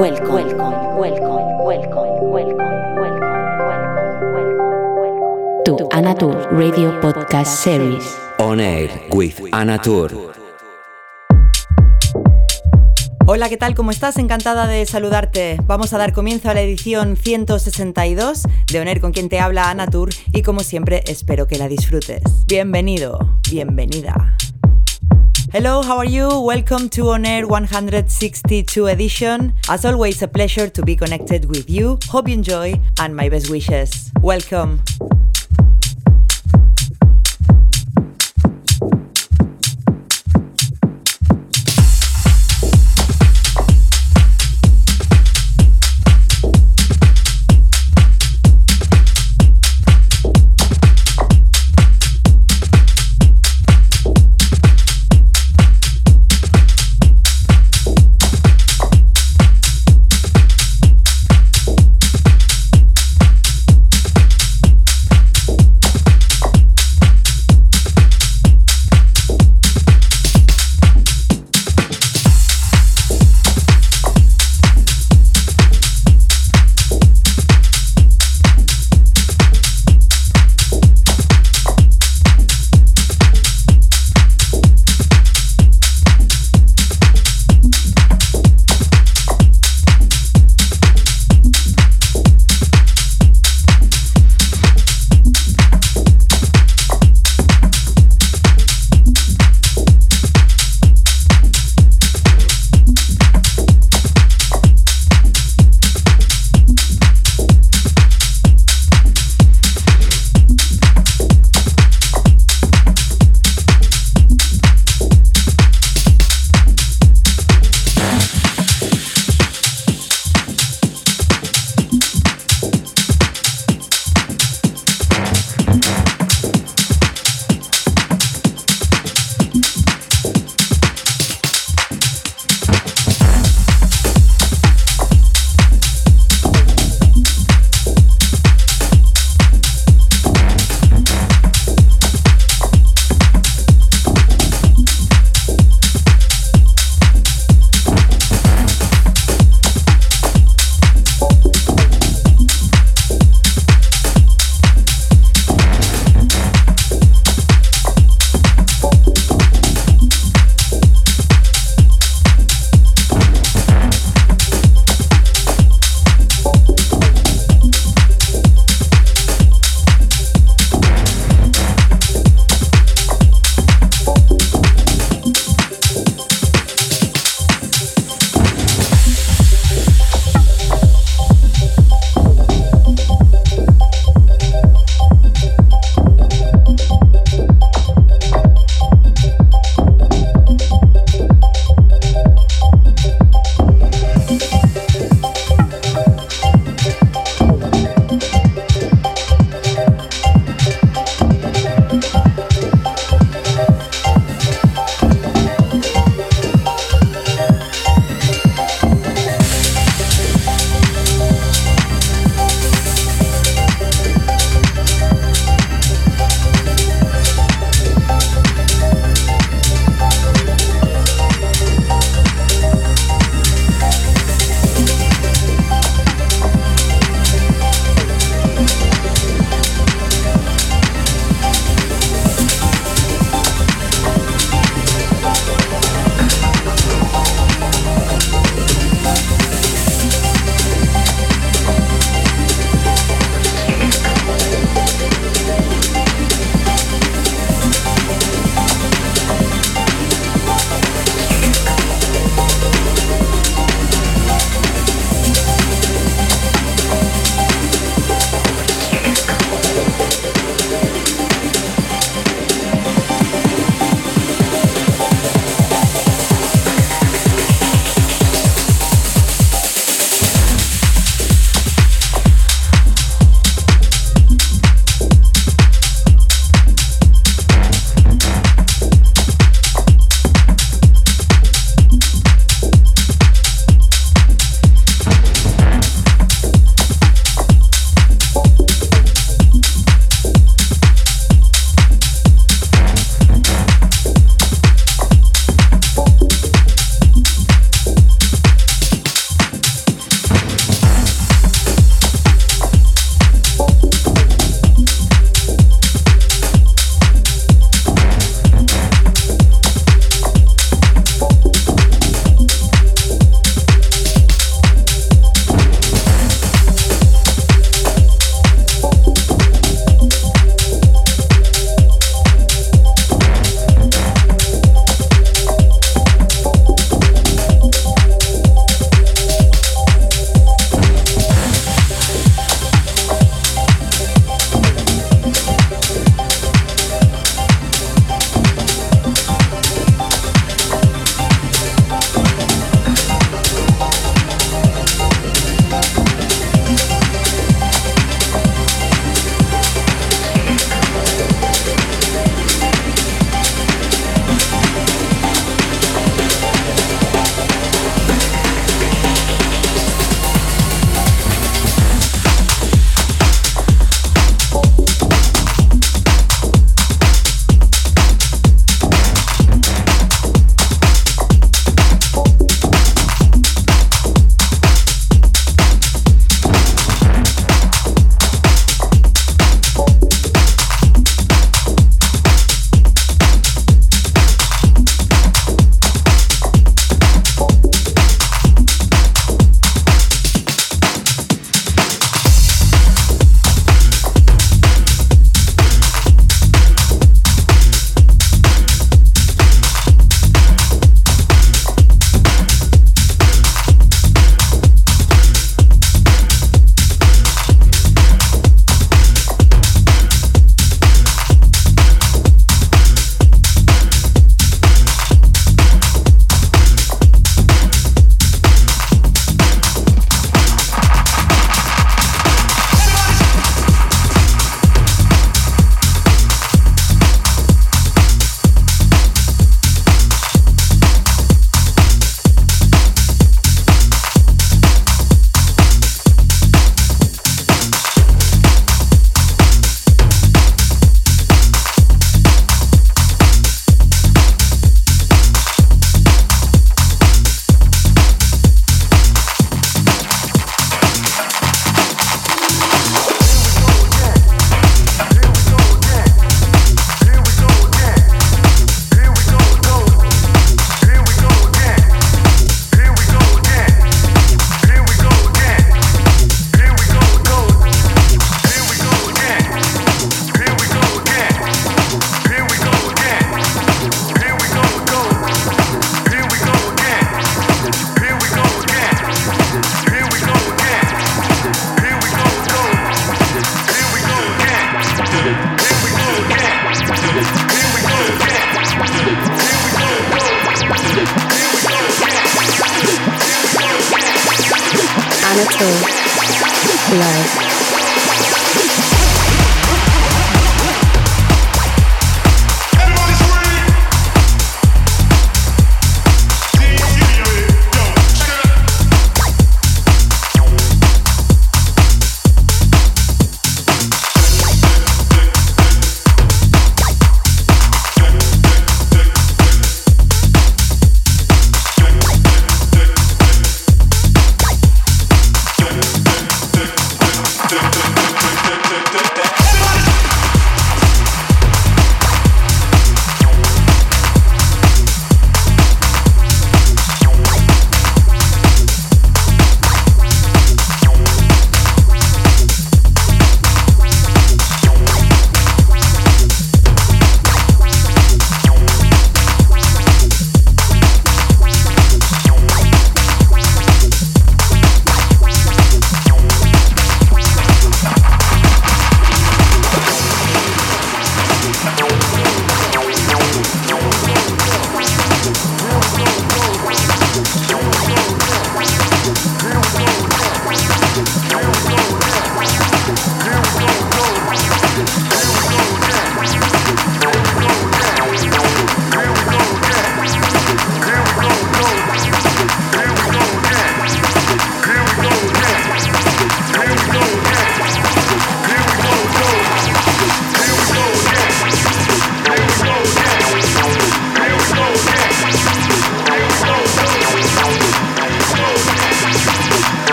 welcome, welcome, welcome, welcome, welcome, welcome, welcome, to Anatur Radio Podcast Series. On Air with Anatur. Hola, ¿qué tal? ¿Cómo estás? Encantada de saludarte. Vamos a dar comienzo a la edición 162 de Oner con quien te habla Anatur y como siempre espero que la disfrutes. Bienvenido, bienvenida. Hello, how are you? Welcome to On Air 162 edition. As always, a pleasure to be connected with you. Hope you enjoy and my best wishes. Welcome.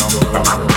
nó mà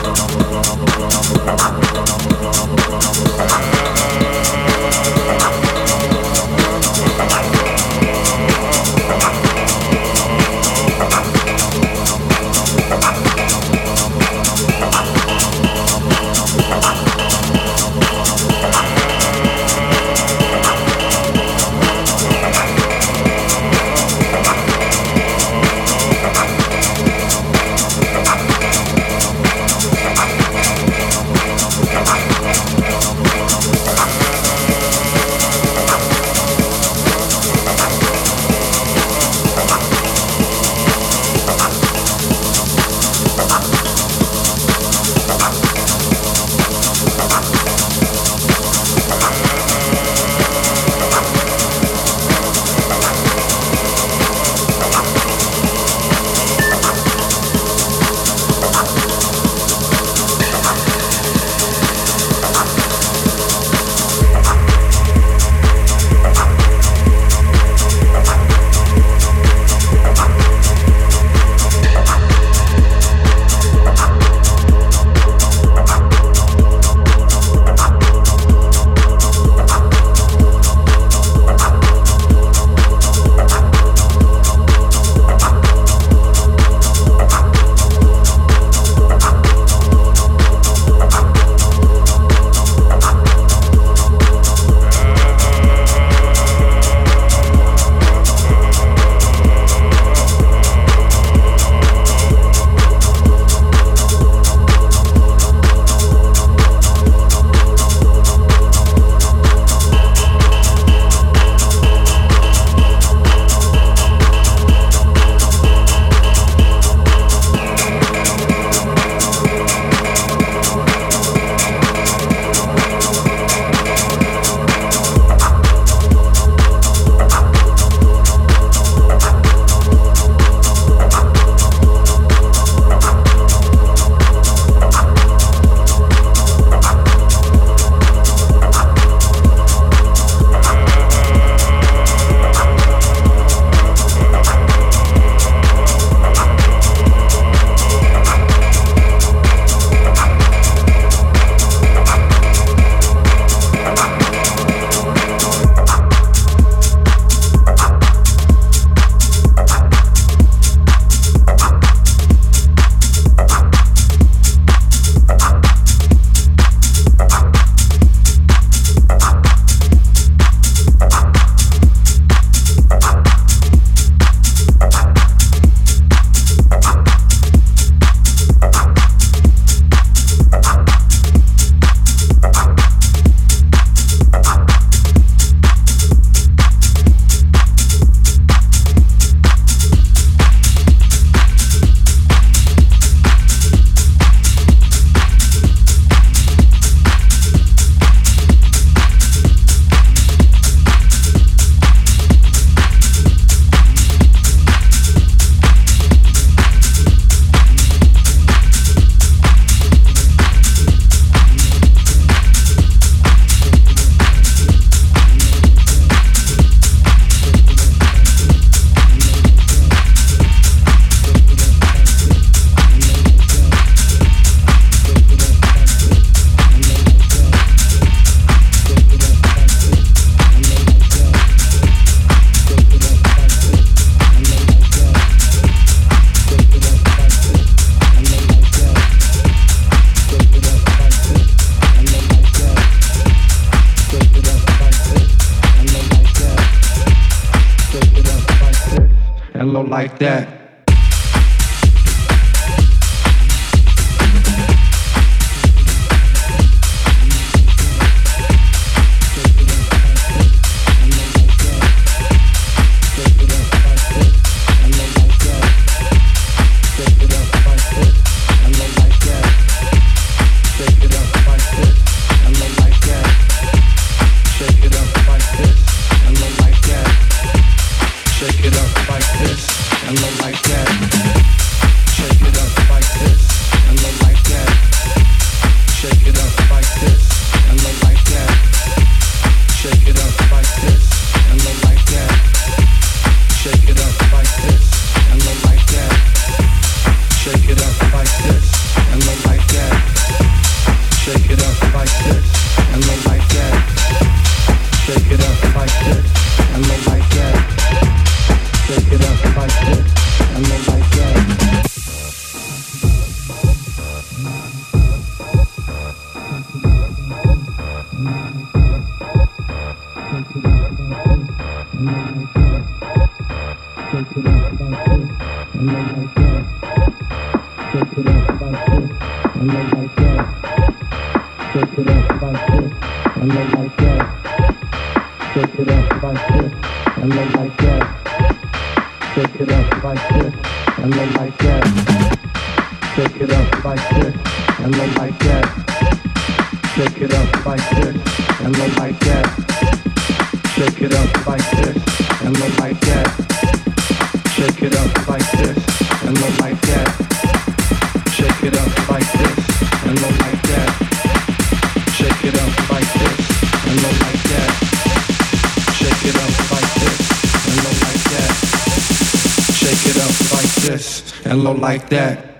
like that. Shake it up like this and low like that. Shake it up like this and low like that. Shake it up like this and low like that. Shake it up like this and low like that. Shake it up like this and low like that. Shake it up like this and low like that. Shake it up like this and low like that.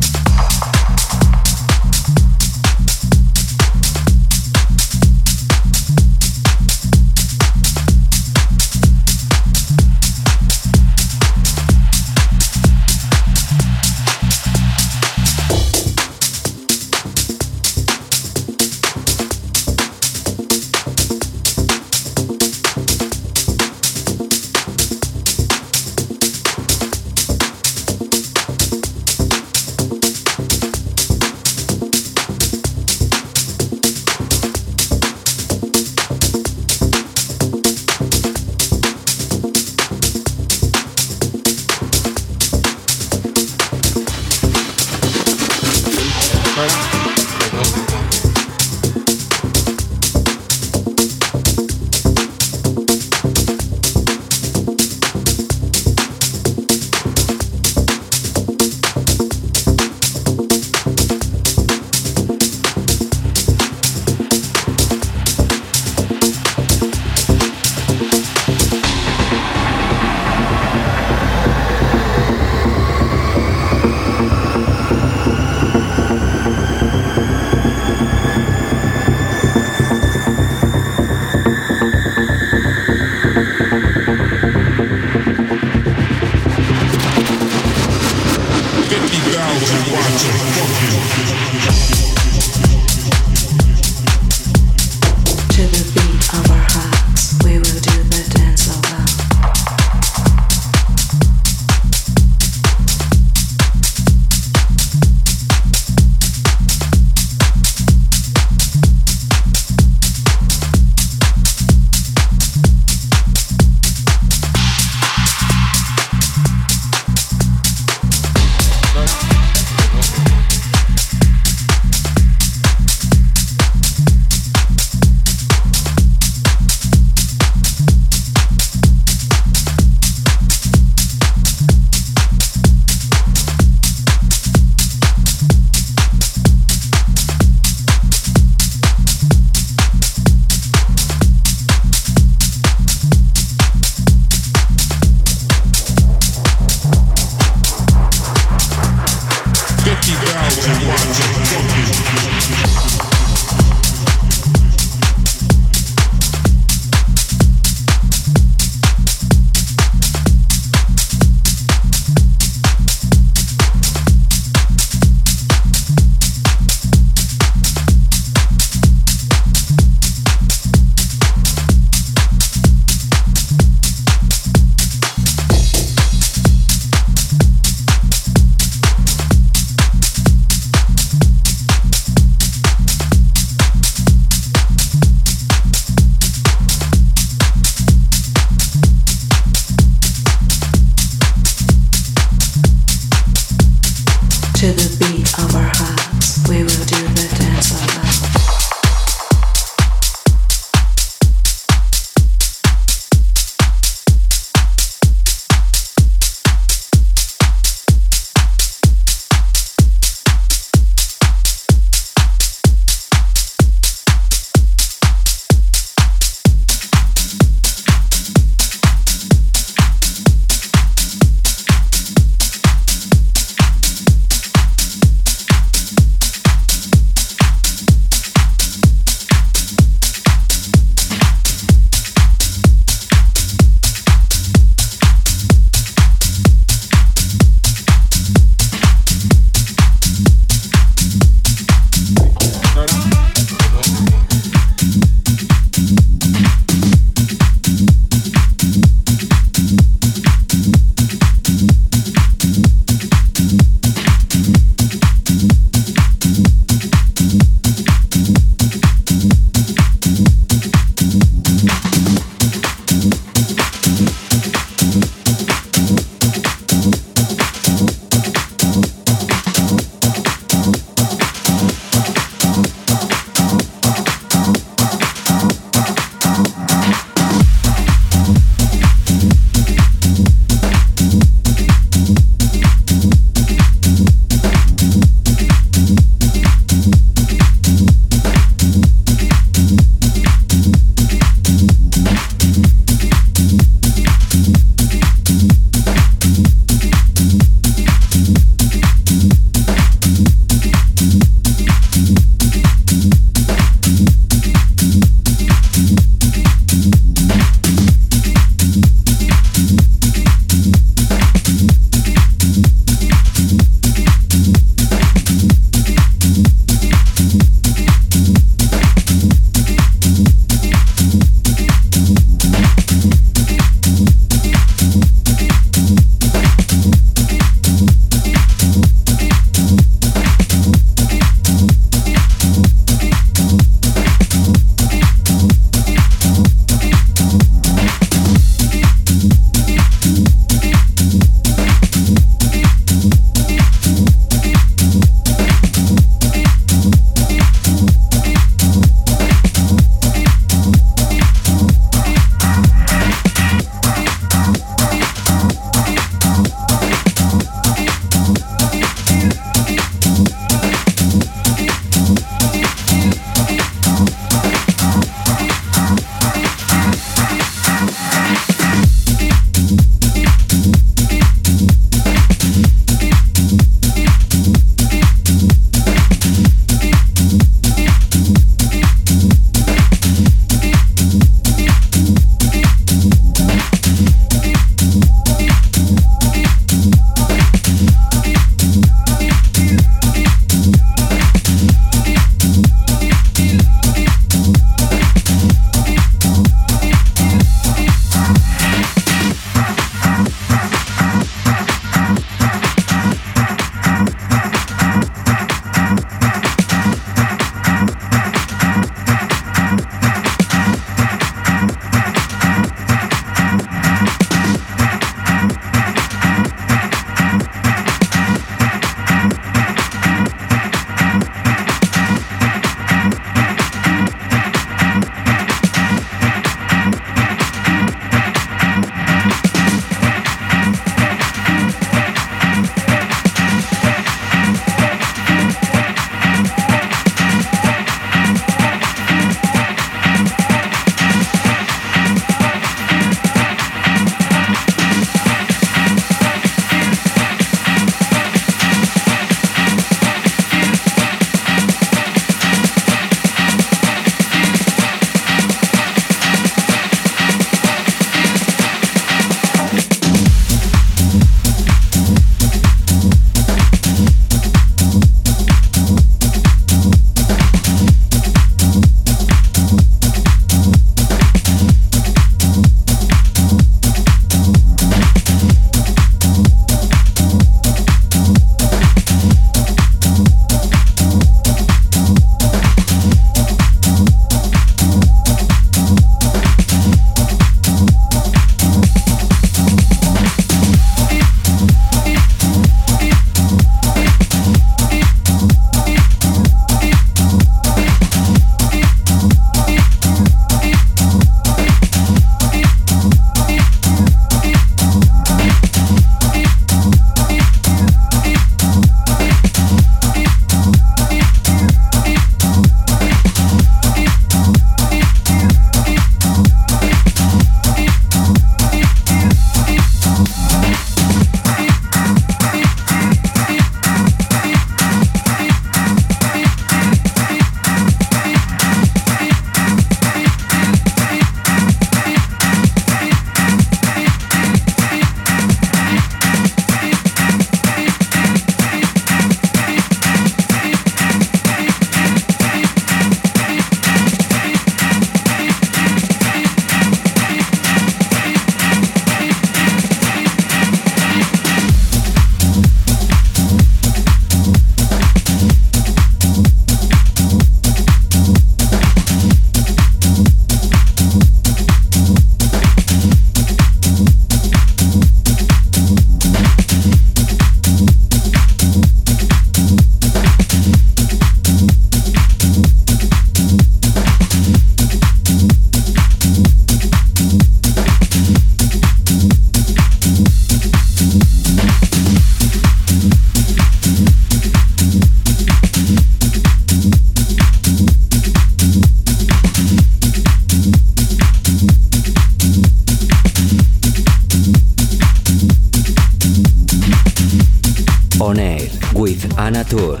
Anatur.